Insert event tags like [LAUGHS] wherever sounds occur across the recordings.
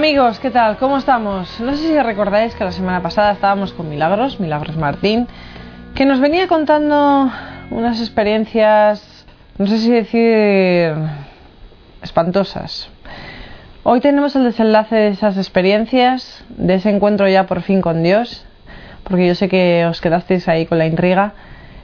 Amigos, ¿qué tal? ¿Cómo estamos? No sé si recordáis que la semana pasada estábamos con Milagros, Milagros Martín, que nos venía contando unas experiencias, no sé si decir, espantosas. Hoy tenemos el desenlace de esas experiencias, de ese encuentro ya por fin con Dios, porque yo sé que os quedasteis ahí con la intriga.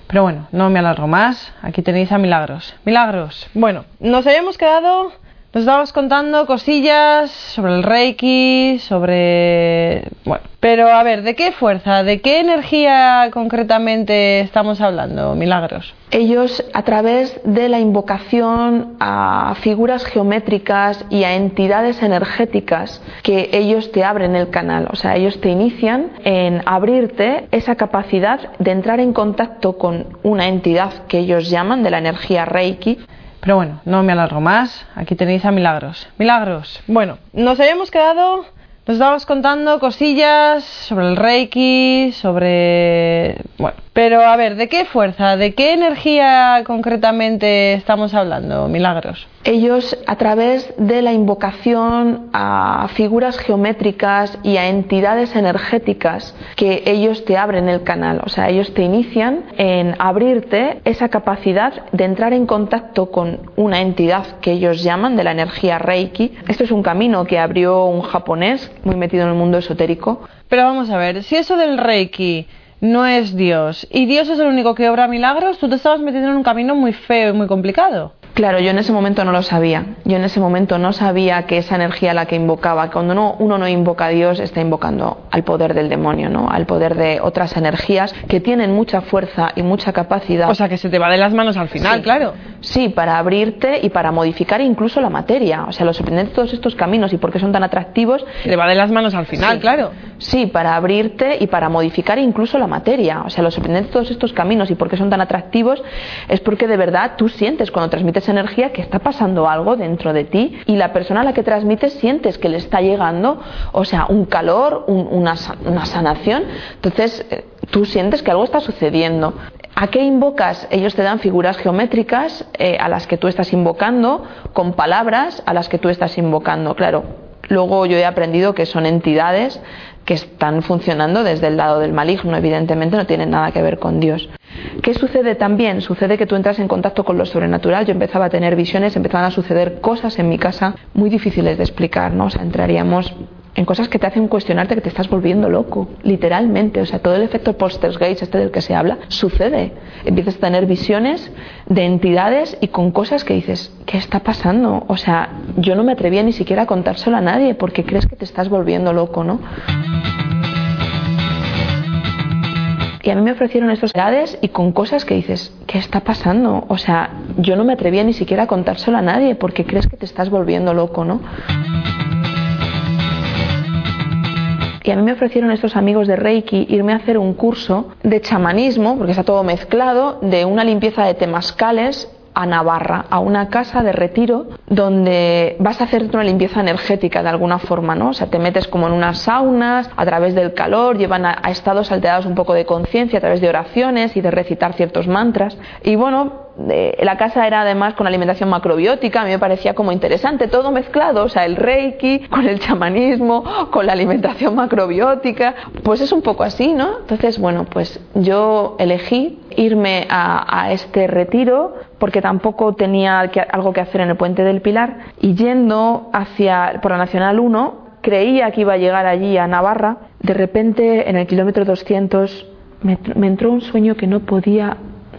Pero bueno, no me alargo más. Aquí tenéis a Milagros. Milagros. Bueno, nos habíamos quedado nos estabas contando cosillas sobre el Reiki, sobre... Bueno, pero a ver, ¿de qué fuerza, de qué energía concretamente estamos hablando, Milagros? Ellos, a través de la invocación a figuras geométricas y a entidades energéticas, que ellos te abren el canal, o sea, ellos te inician en abrirte esa capacidad de entrar en contacto con una entidad que ellos llaman de la energía Reiki, pero bueno, no me alargo más. Aquí tenéis a Milagros. Milagros. Bueno, nos habíamos quedado nos estabas contando cosillas sobre el Reiki, sobre... Bueno, pero a ver, ¿de qué fuerza, de qué energía concretamente estamos hablando, Milagros? Ellos, a través de la invocación a figuras geométricas y a entidades energéticas, que ellos te abren el canal, o sea, ellos te inician en abrirte esa capacidad de entrar en contacto con una entidad que ellos llaman de la energía Reiki. Esto es un camino que abrió un japonés muy metido en el mundo esotérico. Pero vamos a ver, si eso del Reiki no es Dios y Dios es el único que obra milagros, tú te estabas metiendo en un camino muy feo y muy complicado. Claro, yo en ese momento no lo sabía. Yo en ese momento no sabía que esa energía la que invocaba, cuando uno, uno no invoca a Dios, está invocando al poder del demonio, ¿no? Al poder de otras energías que tienen mucha fuerza y mucha capacidad. O sea, que se te va de las manos al final, claro. Sí, para abrirte y para modificar incluso la materia. O sea, lo sorprendente de todos estos caminos y por qué son tan atractivos. Se te va de las manos al final, claro. Sí, para abrirte y para modificar incluso la materia. O sea, lo sorprendente de todos estos caminos y por qué son tan atractivos es porque de verdad tú sientes cuando transmites energía que está pasando algo dentro de ti y la persona a la que transmites sientes que le está llegando, o sea, un calor, una, sanación. Entonces, eh, tú sientes que algo está sucediendo. ¿A qué invocas? Ellos te dan figuras geométricas eh, a las que tú estás invocando, con palabras a las que tú estás invocando. Claro, luego yo he aprendido que son entidades que están funcionando desde el lado del maligno, evidentemente no tienen nada que ver con Dios. ¿Qué sucede también? Sucede que tú entras en contacto con lo sobrenatural, yo empezaba a tener visiones, empezaban a suceder cosas en mi casa muy difíciles de explicar, ¿no? O sea, entraríamos en cosas que te hacen cuestionarte que te estás volviendo loco, literalmente. O sea, todo el efecto Poltergeist, este del que se habla, sucede. Empiezas a tener visiones de entidades y con cosas que dices, ¿qué está pasando? O sea, yo no me atrevía ni siquiera a contárselo a nadie porque crees que te estás volviendo loco, ¿no? Y a mí me ofrecieron estos edades y con cosas que dices, ¿qué está pasando? O sea, yo no me atrevía ni siquiera a contárselo a nadie porque crees que te estás volviendo loco, ¿no? Y a mí me ofrecieron estos amigos de Reiki irme a hacer un curso de chamanismo, porque está todo mezclado, de una limpieza de temascales a Navarra, a una casa de retiro donde vas a hacer una limpieza energética de alguna forma, ¿no? O sea, te metes como en unas saunas, a través del calor, llevan a, estados alterados un poco de conciencia a través de oraciones y de recitar ciertos mantras. Y bueno, la casa era además con alimentación macrobiótica, a mí me parecía como interesante, todo mezclado, o sea, el reiki con el chamanismo, con la alimentación macrobiótica, pues es un poco así, ¿no? Entonces, bueno, pues yo elegí irme a, este retiro porque tampoco tenía algo que hacer en el puente del Pilar y yendo hacia por la Nacional 1 creía que iba a llegar allí a Navarra, de repente en el kilómetro 200 me entró un sueño que no podía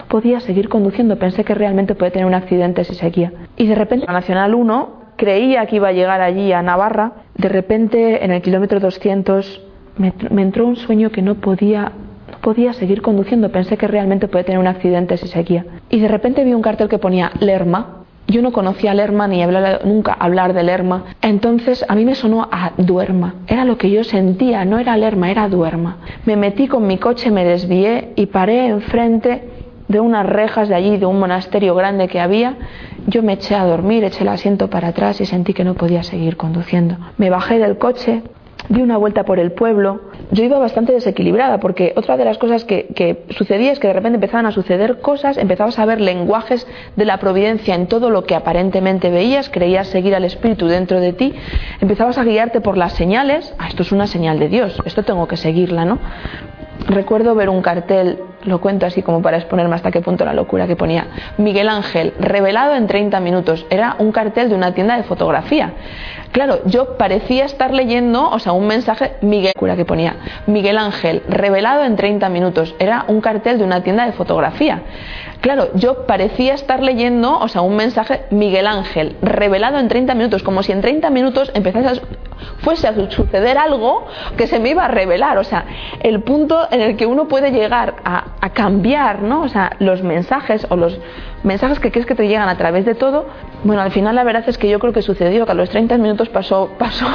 podía seguir conduciendo, pensé que realmente podía tener un accidente si seguía. Y de repente, la Nacional 1 creía que iba a llegar allí a Navarra, de repente en el kilómetro 200 me, entró un sueño que no podía podía seguir conduciendo, pensé que realmente podía tener un accidente si seguía. Y de repente vi un cartel que ponía Lerma. Yo no conocía Lerma ni hablaba nunca hablar de Lerma. Entonces a mí me sonó a Duerma. Era lo que yo sentía, no era Lerma, era Duerma. Me metí con mi coche, me desvié y paré enfrente de unas rejas de allí, de un monasterio grande que había, yo me eché a dormir, eché el asiento para atrás y sentí que no podía seguir conduciendo. Me bajé del coche, di una vuelta por el pueblo. Yo iba bastante desequilibrada porque otra de las cosas que, sucedía es que de repente empezaban a suceder cosas, empezabas a ver lenguajes de la providencia en todo lo que aparentemente veías, creías seguir al Espíritu dentro de ti, empezabas a guiarte por las señales, ah, esto es una señal de Dios, esto tengo que seguirla, ¿no? Recuerdo ver un cartel, lo cuento así como para exponerme hasta qué punto la locura que ponía, Miguel Ángel, revelado en 30 minutos. Era un cartel de una tienda de fotografía. Claro, yo parecía estar leyendo, o sea, un mensaje Miguel que ponía Miguel Ángel, revelado en 30 minutos. Era un cartel de una tienda de fotografía. Claro, yo parecía estar leyendo, o sea, un mensaje Miguel Ángel, revelado en 30 minutos, como si en 30 minutos empezase a, fuese a suceder algo que se me iba a revelar. O sea, el punto en el que uno puede llegar a, cambiar, ¿no? O sea, los mensajes o los mensajes que crees que te llegan a través de todo, bueno, al final la verdad es que yo creo que sucedió que a los 30 minutos pasó, [LAUGHS] pasó,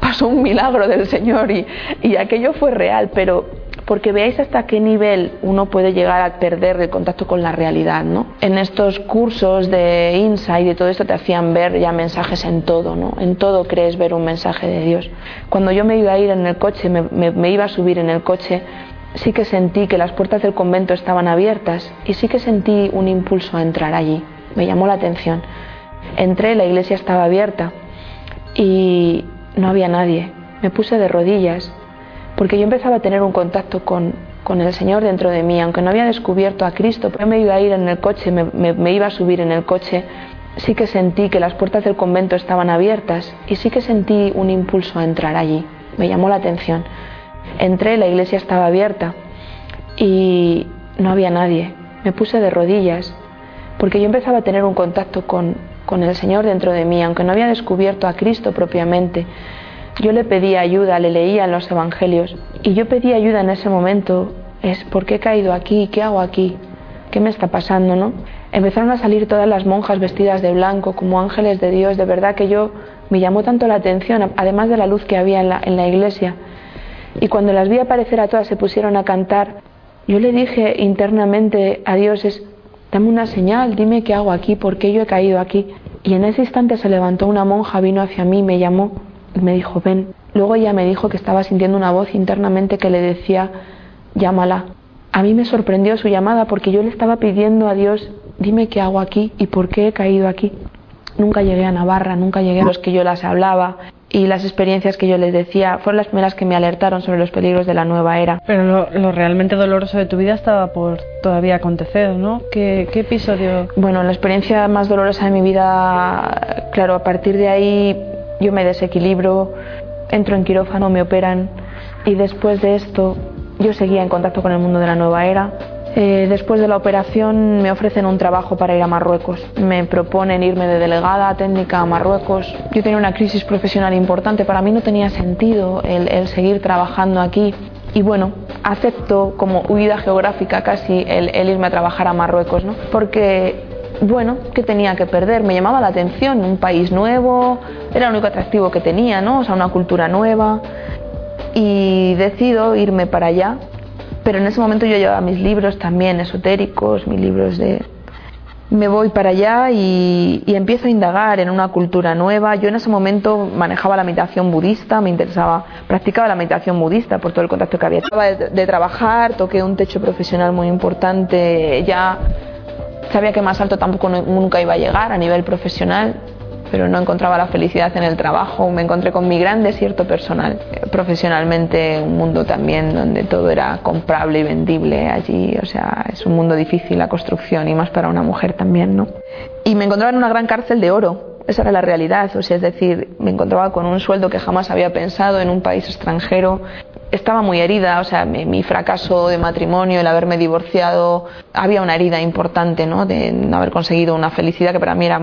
pasó un milagro del Señor y aquello fue real, pero porque veáis hasta qué nivel uno puede llegar a perder el contacto con la realidad, ¿no? En estos cursos de insight y todo esto te hacían ver ya mensajes en todo, ¿no? En todo crees ver un mensaje de Dios. Cuando yo me iba a ir en el coche, me, me, me iba a subir en el coche, sí que sentí que las puertas del convento estaban abiertas y sí que sentí un impulso a entrar allí. Me llamó la atención. Entré, la iglesia estaba abierta y no había nadie. Me puse de rodillas porque yo empezaba a tener un contacto con, con el Señor dentro de mí, aunque no había descubierto a Cristo, pero me iba a ir en el coche, me, me, me iba a subir en el coche, sí que sentí que las puertas del convento estaban abiertas y sí que sentí un impulso a entrar allí. Me llamó la atención. Entré, la iglesia estaba abierta y no había nadie. Me puse de rodillas porque yo empezaba a tener un contacto con, con el Señor dentro de mí, aunque no había descubierto a Cristo propiamente. Yo le pedía ayuda, le leía en los evangelios y yo pedí ayuda en ese momento. Es ¿por qué he caído aquí? ¿Qué hago aquí? ¿Qué me está pasando, no? Empezaron a salir todas las monjas vestidas de blanco como ángeles de Dios. De verdad que yo me llamó tanto la atención, además de la luz que había en la, en la iglesia. Y cuando las vi aparecer a todas se pusieron a cantar. Yo le dije internamente a Dios es dame una señal, dime qué hago aquí, por qué yo he caído aquí. Y en ese instante se levantó una monja, vino hacia mí, me llamó me dijo, ven. Luego ella me dijo que estaba sintiendo una voz internamente que le decía, llámala. A mí me sorprendió su llamada porque yo le estaba pidiendo a Dios, dime qué hago aquí y por qué he caído aquí. Nunca llegué a Navarra, nunca llegué a los que yo las hablaba y las experiencias que yo les decía fueron las primeras que me alertaron sobre los peligros de la nueva era. Pero lo, lo realmente doloroso de tu vida estaba por todavía acontecer, ¿no? ¿Qué, ¿Qué, episodio? Bueno, la experiencia más dolorosa de mi vida, claro, a partir de ahí yo me desequilibro, entro en quirófano, me operan y después de esto yo seguía en contacto con el mundo de la nueva era. Eh, después de la operación me ofrecen un trabajo para ir a Marruecos. Me proponen irme de delegada técnica a Marruecos. Yo tenía una crisis profesional importante. Para mí no tenía sentido el, seguir trabajando aquí. Y bueno, acepto como huida geográfica casi el, el irme a trabajar a Marruecos, ¿no? Porque bueno, ¿qué tenía que perder? Me llamaba la atención, un país nuevo, era el único atractivo que tenía, ¿no? O sea, una cultura nueva. Y decido irme para allá. Pero en ese momento yo llevaba mis libros también esotéricos, mis libros de... Me voy para allá y, empiezo a indagar en una cultura nueva. Yo en ese momento manejaba la meditación budista, me interesaba, practicaba la meditación budista por todo el contacto que había. Acababa de, de trabajar, toqué un techo profesional muy importante, ya sabía que más alto tampoco nunca iba a llegar a nivel profesional, pero no encontraba la felicidad en el trabajo, me encontré con mi gran desierto personal. Profesionalmente, un mundo también donde todo era comprable y vendible allí, o sea, es un mundo difícil la construcción y más para una mujer también, ¿no? Y me encontraba en una gran cárcel de oro, esa era la realidad, o sea, es decir, me encontraba con un sueldo que jamás había pensado en un país extranjero, estaba muy herida, o sea, mi, mi, fracaso de matrimonio, el haberme divorciado, había una herida importante, ¿no? De no haber conseguido una felicidad que para mí era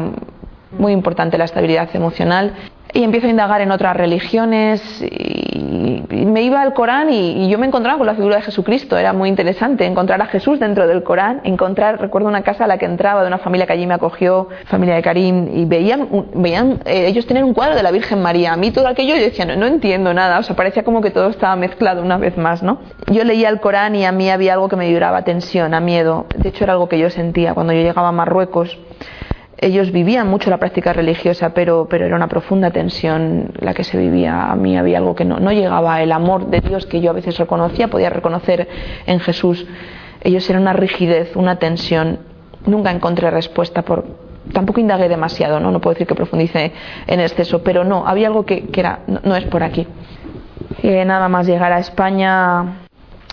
muy importante, la estabilidad emocional. Y empiezo a indagar en otras religiones y, me iba al Corán y, yo me encontraba con la figura de Jesucristo. Era muy interesante encontrar a Jesús dentro del Corán, encontrar, recuerdo una casa a la que entraba de una familia que allí me acogió, familia de Karim, y veían, veían eh, ellos tener un cuadro de la Virgen María. A mí todo aquello yo decía, no, no entiendo nada, o sea, parecía como que todo estaba mezclado una vez más, ¿no? Yo leía el Corán y a mí había algo que me vibraba tensión, a miedo. De hecho, era algo que yo sentía cuando yo llegaba a Marruecos ellos vivían mucho la práctica religiosa, pero, pero era una profunda tensión la que se vivía. A mí había algo que no, no llegaba, el amor de Dios que yo a veces reconocía, podía reconocer en Jesús. Ellos eran una rigidez, una tensión. Nunca encontré respuesta por, tampoco indagué demasiado, ¿no? no puedo decir que profundice en exceso, pero no, había algo que, que era, no, es por aquí. Eh, nada más llegar a España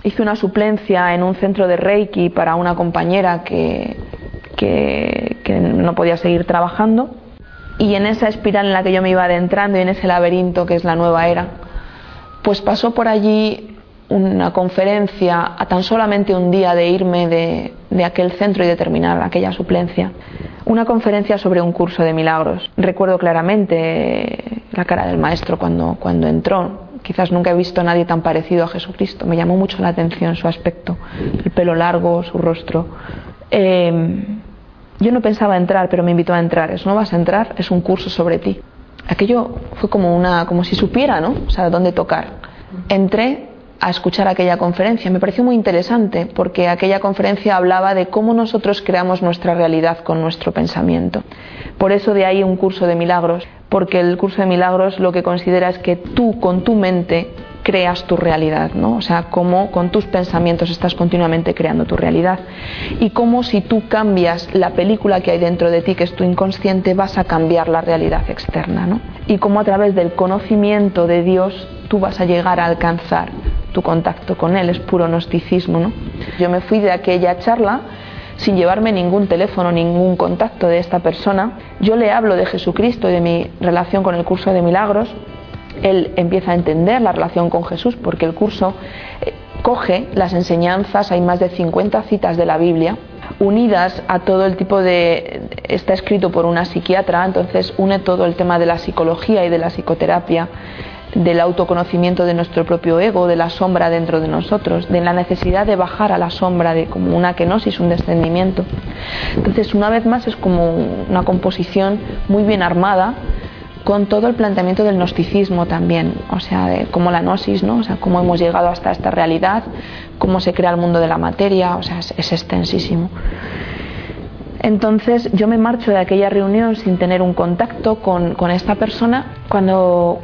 hice una suplencia en un centro de Reiki para una compañera que, que, no podía seguir trabajando y en esa espiral en la que yo me iba adentrando y en ese laberinto que es la nueva era, pues pasó por allí una conferencia a tan solamente un día de irme de, de, aquel centro y de terminar aquella suplencia. Una conferencia sobre un curso de milagros. Recuerdo claramente la cara del maestro cuando, cuando entró. Quizás nunca he visto a nadie tan parecido a Jesucristo. Me llamó mucho la atención su aspecto, el pelo largo, su rostro. Eh, yo no pensaba entrar, pero me invitó a entrar. Es no vas a entrar, es un curso sobre ti. Aquello fue como una, como si supiera, ¿no? O sea, dónde tocar. Entré a escuchar aquella conferencia. Me pareció muy interesante porque aquella conferencia hablaba de cómo nosotros creamos nuestra realidad con nuestro pensamiento. Por eso de ahí un curso de milagros, porque el curso de milagros lo que considera es que tú con tu mente creas tu realidad, ¿no? O sea, cómo con tus pensamientos estás continuamente creando tu realidad y cómo si tú cambias la película que hay dentro de ti, que es tu inconsciente, vas a cambiar la realidad externa, ¿no? Y cómo a través del conocimiento de Dios tú vas a llegar a alcanzar tu contacto con Él, es puro gnosticismo, ¿no? Yo me fui de aquella charla sin llevarme ningún teléfono, ningún contacto de esta persona. Yo le hablo de Jesucristo y de mi relación con el curso de milagros. Él empieza a entender la relación con Jesús porque el curso eh, coge las enseñanzas, hay más de 50 citas de la Biblia unidas a todo el tipo de... está escrito por una psiquiatra, entonces une todo el tema de la psicología y de la psicoterapia del autoconocimiento de nuestro propio ego, de la sombra dentro de nosotros, de la necesidad de bajar a la sombra, de como una kenosis, un descendimiento. Entonces, una vez más, es como una composición muy bien armada con todo el planteamiento del gnosticismo también, o sea, de como la gnosis, ¿no? O sea, cómo hemos llegado hasta esta realidad, cómo se crea el mundo de la materia, o sea, es, es extensísimo. Entonces yo me marcho de aquella reunión sin tener un contacto con, con esta persona. Cuando,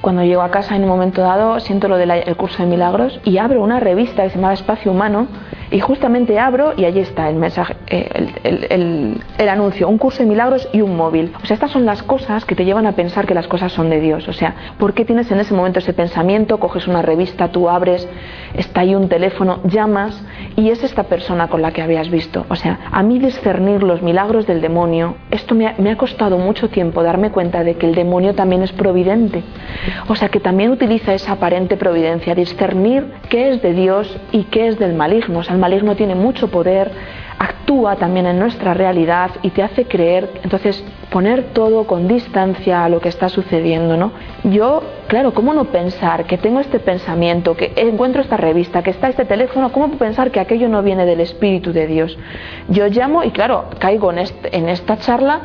cuando llego a casa en un momento dado siento lo del curso de milagros y abro una revista que se llama Espacio Humano y justamente abro y allí está el mensaje, eh, el, anuncio, un curso de milagros y un móvil. O sea, estas son las cosas que te llevan a pensar que las cosas son de Dios. O sea, ¿por qué tienes en ese momento ese pensamiento? Coges una revista, tú abres, está ahí un teléfono, llamas y es esta persona con la que habías visto. O sea, a mí discernir los milagros del demonio, esto me ha, me ha costado mucho tiempo darme cuenta de que el demonio también es providente. O sea, que también utiliza esa aparente providencia, discernir qué es de Dios y qué es del maligno. O sea, maligno tiene mucho poder, actúa también en nuestra realidad y te hace creer, entonces poner todo con distancia a lo que está sucediendo, ¿no? Yo, claro, ¿cómo no pensar que tengo este pensamiento, que encuentro esta revista, que está este teléfono, ¿cómo pensar que aquello no viene del Espíritu de Dios? Yo llamo y claro, caigo en, en esta charla,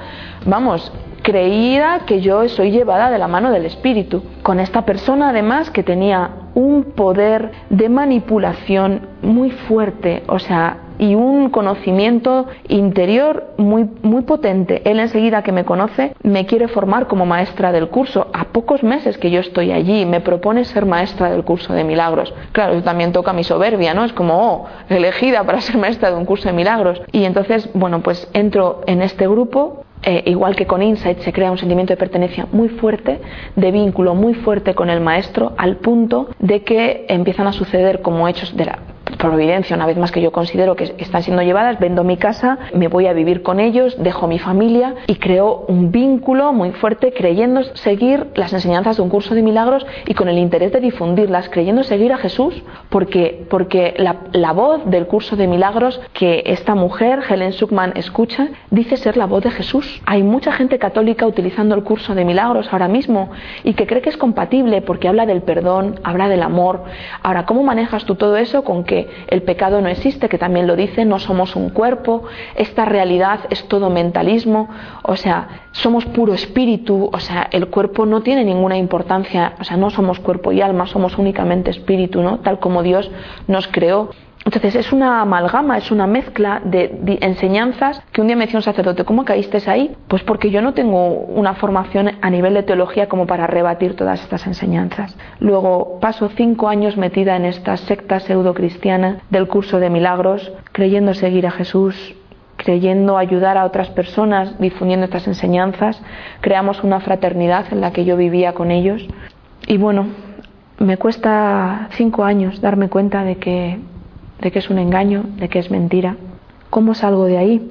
vamos, creía que yo soy llevada de la mano del Espíritu, con esta persona además que tenía un poder de manipulación muy fuerte, o sea, y un conocimiento interior muy, muy potente. Él enseguida que me conoce me quiere formar como maestra del curso. A pocos meses que yo estoy allí me propone ser maestra del curso de milagros. Claro, eso también toca mi soberbia, ¿no? Es como, oh, elegida para [LAUGHS] ser maestra de un curso de milagros. Y entonces, bueno, pues entro en este grupo eh, igual que con Insight, se crea un sentimiento de pertenencia muy fuerte, de vínculo muy fuerte con el maestro, al punto de que empiezan a suceder como hechos de la providencia, una vez más que yo considero que están siendo llevadas, vendo mi casa, me voy a vivir con ellos, dejo mi familia y creo un vínculo muy fuerte creyendo seguir las enseñanzas de un curso de milagros y con el interés de difundirlas, creyendo seguir a Jesús, porque, porque la, la voz del curso de milagros que esta mujer, Helen Schuckman, escucha, dice ser la voz de Jesús. Hay mucha gente católica utilizando el curso de milagros ahora mismo y que cree que es compatible porque habla del perdón, habla del amor. Ahora, ¿cómo manejas tú todo eso con que el pecado no existe, que también lo dice, no somos un cuerpo, esta realidad es todo mentalismo, o sea, somos puro espíritu, o sea, el cuerpo no tiene ninguna importancia, o sea, no somos cuerpo y alma, somos únicamente espíritu, ¿no? Tal como Dios nos creó. Entonces es una amalgama, es una mezcla de, enseñanzas que un día me decía un sacerdote, ¿cómo caíste ahí? Pues porque yo no tengo una formación a nivel de teología como para rebatir todas estas enseñanzas. Luego paso cinco años metida en esta secta pseudo cristiana del curso de milagros, creyendo seguir a Jesús, creyendo ayudar a otras personas difundiendo estas enseñanzas. Creamos una fraternidad en la que yo vivía con ellos. Y bueno, me cuesta cinco años darme cuenta de que de que es un engaño, de que es mentira. ¿Cómo salgo de ahí?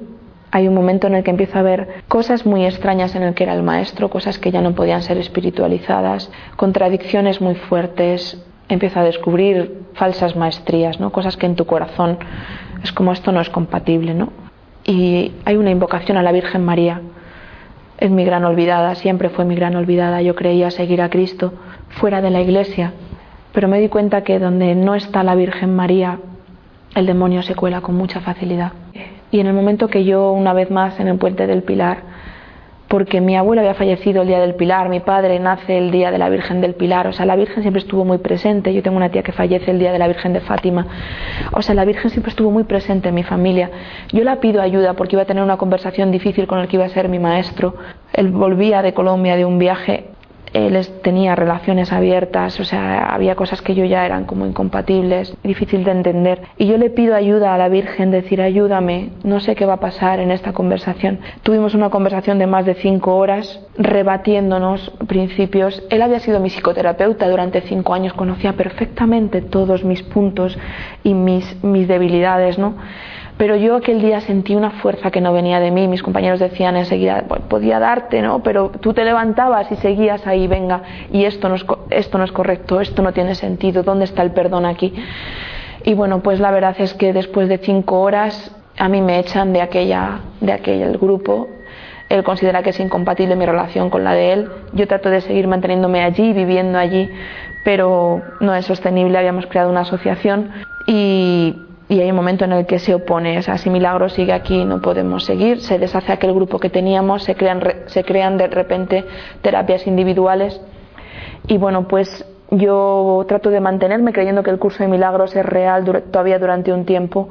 Hay un momento en el que empiezo a ver cosas muy extrañas en el que era el maestro, cosas que ya no podían ser espiritualizadas, contradicciones muy fuertes, empiezo a descubrir falsas maestrías, ¿no? cosas que en tu corazón es como esto no es compatible. ¿no? Y hay una invocación a la Virgen María. Es mi gran olvidada, siempre fue mi gran olvidada. Yo creía seguir a Cristo fuera de la iglesia, pero me di cuenta que donde no está la Virgen María el demonio se cuela con mucha facilidad. Y en el momento que yo, una vez más, en el puente del Pilar, porque mi abuelo había fallecido el día del Pilar, mi padre nace el día de la Virgen del Pilar, o sea, la Virgen siempre estuvo muy presente, yo tengo una tía que fallece el día de la Virgen de Fátima, o sea, la Virgen siempre estuvo muy presente en mi familia. Yo la pido ayuda porque iba a tener una conversación difícil con el que iba a ser mi maestro. Él volvía de Colombia de un viaje él tenía relaciones abiertas, o sea, había cosas que yo ya eran como incompatibles, difícil de entender. Y yo le pido ayuda a la Virgen, decir, ayúdame, no sé qué va a pasar en esta conversación. Tuvimos una conversación de más de cinco horas, rebatiéndonos principios. Él había sido mi psicoterapeuta durante cinco años, conocía perfectamente todos mis puntos y mis, mis debilidades, ¿no? Pero yo aquel día sentí una fuerza que no venía de mí. Mis compañeros decían enseguida, podía darte, ¿no? Pero tú te levantabas y seguías ahí, venga, y esto no, es, esto no es correcto, esto no tiene sentido, ¿dónde está el perdón aquí? Y bueno, pues la verdad es que después de cinco horas a mí me echan de, aquella, de aquel grupo. Él considera que es incompatible mi relación con la de él. Yo trato de seguir manteniéndome allí, viviendo allí, pero no es sostenible. Habíamos creado una asociación y y hay un momento en el que se opone, o sea, si Milagro sigue aquí no podemos seguir, se deshace aquel grupo que teníamos, se crean, se crean de repente terapias individuales. Y bueno, pues yo trato de mantenerme creyendo que el curso de Milagros es real todavía durante un tiempo,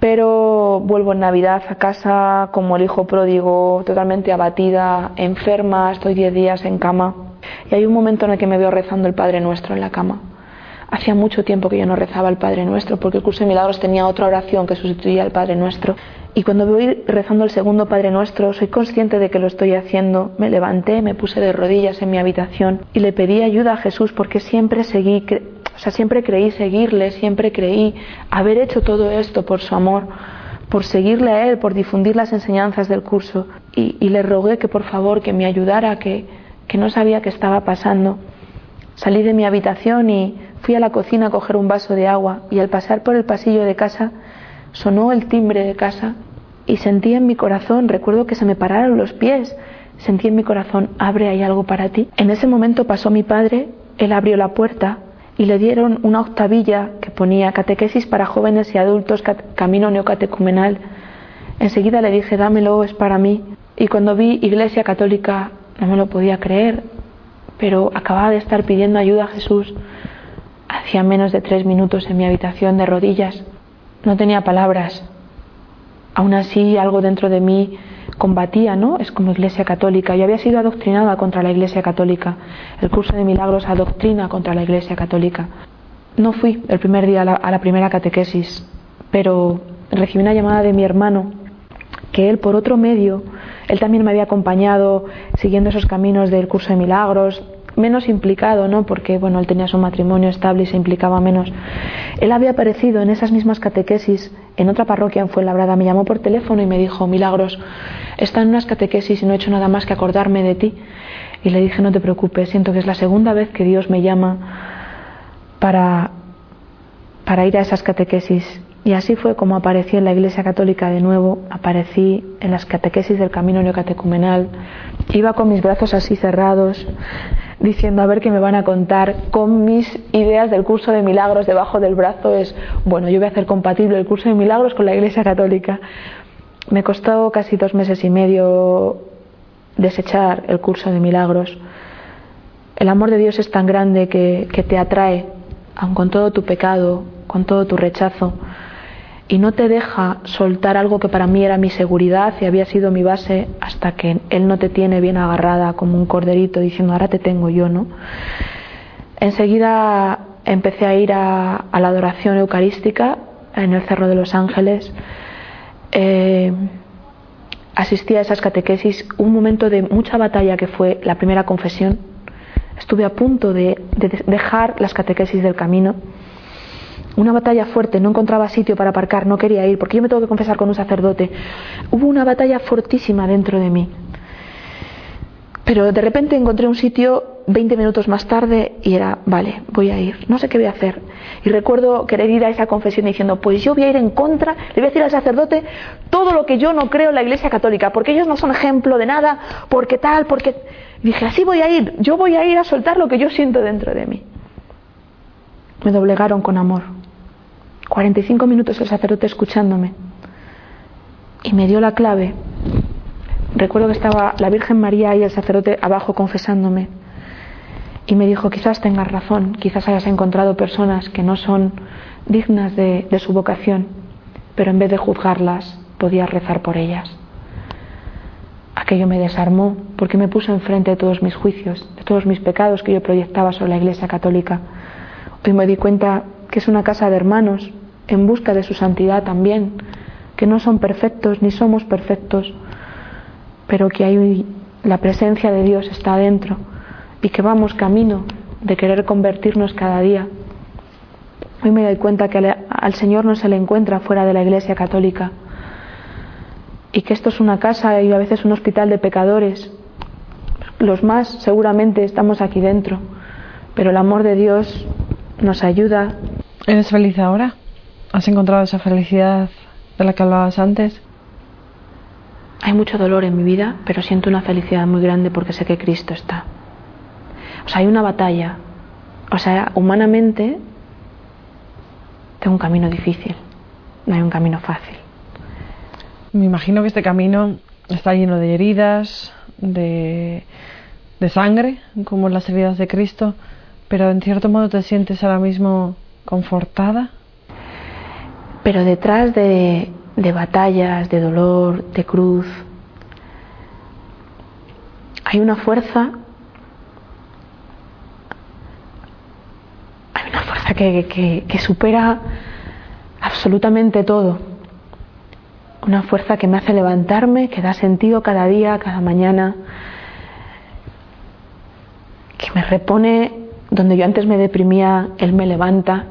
pero vuelvo en Navidad a casa como el hijo pródigo, totalmente abatida, enferma, estoy 10 días en cama. Y hay un momento en el que me veo rezando el Padre Nuestro en la cama Hacía mucho tiempo que yo no rezaba el Padre Nuestro, porque el curso de milagros tenía otra oración que sustituía al Padre Nuestro. Y cuando voy rezando el segundo Padre Nuestro, soy consciente de que lo estoy haciendo. Me levanté, me puse de rodillas en mi habitación y le pedí ayuda a Jesús porque siempre seguí, o sea, siempre creí seguirle, siempre creí haber hecho todo esto por su amor, por seguirle a Él, por difundir las enseñanzas del curso. Y, y le rogué que por favor que me ayudara, que, que no sabía qué estaba pasando. Salí de mi habitación y Fui a la cocina a coger un vaso de agua y al pasar por el pasillo de casa sonó el timbre de casa y sentí en mi corazón, recuerdo que se me pararon los pies, sentí en mi corazón, abre, hay algo para ti. En ese momento pasó mi padre, él abrió la puerta y le dieron una octavilla que ponía catequesis para jóvenes y adultos, camino neocatecumenal. Enseguida le dije, dámelo, es para mí. Y cuando vi Iglesia Católica, no me lo podía creer, pero acababa de estar pidiendo ayuda a Jesús Hacía menos de tres minutos en mi habitación de rodillas. No tenía palabras. Aún así, algo dentro de mí combatía, ¿no? Es como Iglesia Católica. Yo había sido adoctrinada contra la Iglesia Católica. El curso de milagros adoctrina contra la Iglesia Católica. No fui el primer día a la, a la primera catequesis, pero recibí una llamada de mi hermano que él por otro medio, él también me había acompañado siguiendo esos caminos del curso de milagros, menos implicado, ¿no? Porque, bueno, él tenía su matrimonio estable y se implicaba menos. Él había aparecido en esas mismas catequesis en otra parroquia en Fuenlabrada. Me llamó por teléfono y me dijo, Milagros, está en unas catequesis y no he hecho nada más que acordarme de ti. Y le dije, no te preocupes, siento que es la segunda vez que Dios me llama para, para ir a esas catequesis. Y así fue como aparecí en la Iglesia Católica de nuevo, aparecí en las catequesis del Camino Neocatecumenal, iba con mis brazos así cerrados, diciendo a ver qué me van a contar con mis ideas del curso de milagros debajo del brazo es, bueno, yo voy a hacer compatible el curso de milagros con la Iglesia Católica. Me costó casi dos meses y medio desechar el curso de milagros. El amor de Dios es tan grande que, que te atrae, aun con todo tu pecado, con todo tu rechazo. Y no te deja soltar algo que para mí era mi seguridad y había sido mi base hasta que Él no te tiene bien agarrada como un corderito diciendo ahora te tengo yo, ¿no? Enseguida empecé a ir a, la adoración eucarística en el Cerro de los Ángeles. Eh, asistí a esas catequesis, un momento de mucha batalla que fue la primera confesión. Estuve a punto de dejar las catequesis del camino una batalla fuerte, no encontraba sitio para aparcar, no quería ir, porque yo me tengo que confesar con un sacerdote. Hubo una batalla fortísima dentro de mí. Pero de repente encontré un sitio 20 minutos más tarde y era, vale, voy a ir, no sé qué voy a hacer. Y recuerdo querer ir a esa confesión diciendo, pues yo voy a ir en contra, le voy a decir al sacerdote todo lo que yo no creo en la Iglesia Católica, porque ellos no son ejemplo de nada, porque tal, porque... dije, así voy a ir, yo voy a ir a soltar lo que yo siento dentro de mí. Me doblegaron con amor. 45 minutos el sacerdote escuchándome y me dio la clave. Recuerdo que estaba la Virgen María y el sacerdote abajo confesándome y me dijo, quizás tengas razón, quizás hayas encontrado personas que no son dignas de, su vocación, pero en vez de juzgarlas, podías rezar por ellas. Aquello me desarmó porque me puso enfrente de todos mis juicios, de todos mis pecados que yo proyectaba sobre la Iglesia Católica. Hoy me di cuenta que es una casa de hermanos en busca de su santidad también, que no son perfectos ni somos perfectos, pero que hay la presencia de Dios está dentro y que vamos camino de querer convertirnos cada día. Hoy me doy cuenta que al Señor no se le encuentra fuera de la Iglesia Católica y que esto es una casa y a veces un hospital de pecadores. Los más seguramente estamos aquí dentro, pero el amor de Dios nos ayuda ¿Eres feliz ahora? ¿Has encontrado esa felicidad de la que hablabas antes? Hay mucho dolor en mi vida, pero siento una felicidad muy grande porque sé que Cristo está. O sea, hay una batalla. O sea, humanamente tengo un camino difícil, no hay un camino fácil. Me imagino que este camino está lleno de heridas, de, de sangre, como las heridas de Cristo, pero en cierto modo te sientes ahora mismo confortada. Pero detrás de, de batallas, de dolor, de cruz, hay una fuerza, hay una fuerza que, que, que, supera absolutamente todo. Una fuerza que me hace levantarme, que da sentido cada día, cada mañana, que me repone donde yo antes me deprimía, Él me levanta,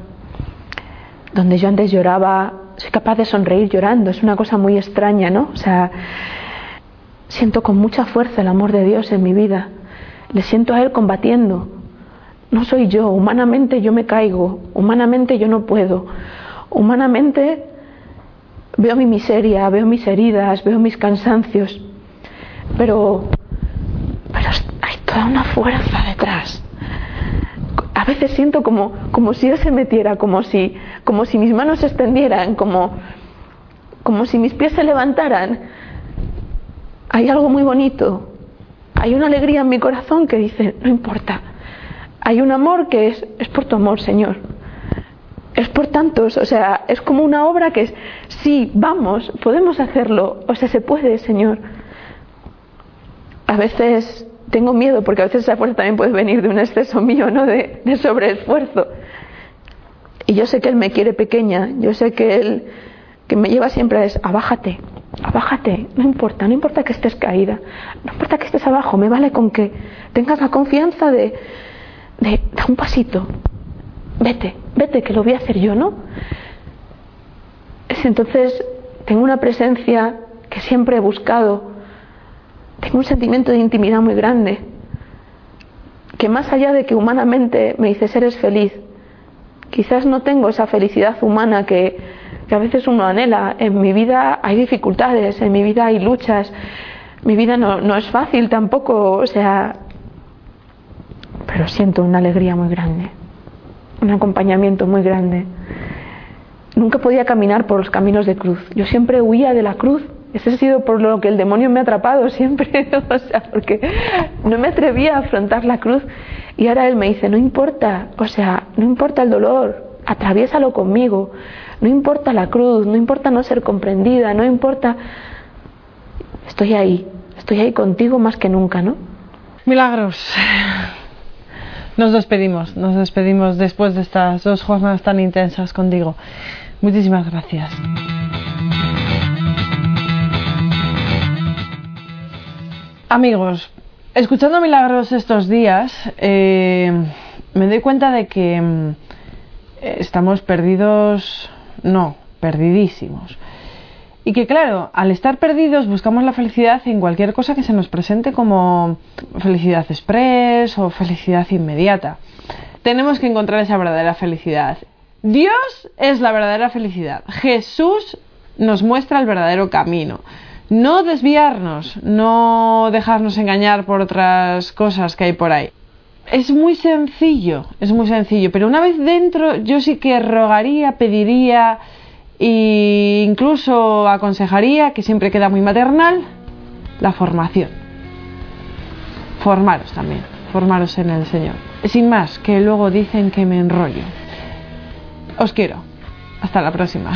donde yo antes lloraba, soy capaz de sonreír llorando, es una cosa muy extraña, ¿no? O sea, siento con mucha fuerza el amor de Dios en mi vida, le siento a Él combatiendo. No soy yo, humanamente yo me caigo, humanamente yo no puedo, humanamente veo mi miseria, veo mis heridas, veo mis cansancios, pero, pero hay toda una fuerza detrás a veces siento como, como si Él se metiera, como si, como si mis manos se extendieran, como, como si mis pies se levantaran. Hay algo muy bonito, hay una alegría en mi corazón que dice, no importa, hay un amor que es, es por tu amor, Señor. Es por tantos, o sea, es como una obra que es, sí, vamos, podemos hacerlo, o sea, se puede, Señor. A veces tengo miedo porque a veces esa fuerza también puede venir de un exceso mío, ¿no? De, de sobreesfuerzo. Y yo sé que Él me quiere pequeña, yo sé que Él que me lleva siempre es abájate, abájate, no importa, no importa que estés caída, no importa que estés abajo, me vale con que tengas la confianza de, de, da un pasito, vete, vete, que lo voy a hacer yo, ¿no? Entonces tengo una presencia que siempre he buscado tengo un sentimiento de intimidad muy grande, que más allá de que humanamente me dices eres feliz, quizás no tengo esa felicidad humana que, que a veces uno anhela. En mi vida hay dificultades, en mi vida hay luchas, mi vida no, no es fácil tampoco, o sea, pero siento una alegría muy grande, un acompañamiento muy grande. Nunca podía caminar por los caminos de cruz. Yo siempre huía de la cruz ese ha sido por lo que el demonio me ha atrapado siempre, [LAUGHS] o sea, porque no me atrevía a afrontar la cruz. Y ahora él me dice, no importa, o sea, no importa el dolor, atraviésalo conmigo. No importa la cruz, no importa no ser comprendida, no importa... Estoy ahí, estoy ahí contigo más que nunca, ¿no? Milagros. Nos despedimos, nos despedimos después de estas dos jornadas tan intensas contigo. Muchísimas gracias. Amigos, escuchando Milagros estos días, eh, me doy cuenta de que mm, estamos perdidos, no, perdidísimos. Y que claro, al estar perdidos buscamos la felicidad en cualquier cosa que se nos presente como felicidad express o felicidad inmediata. Tenemos que encontrar esa verdadera felicidad. Dios es la verdadera felicidad. Jesús nos muestra el verdadero camino. No desviarnos, no dejarnos engañar por otras cosas que hay por ahí. Es muy sencillo, es muy sencillo, pero una vez dentro yo sí que rogaría, pediría e incluso aconsejaría, que siempre queda muy maternal, la formación. Formaros también, formaros en el Señor. Sin más, que luego dicen que me enrollo. Os quiero. Hasta la próxima.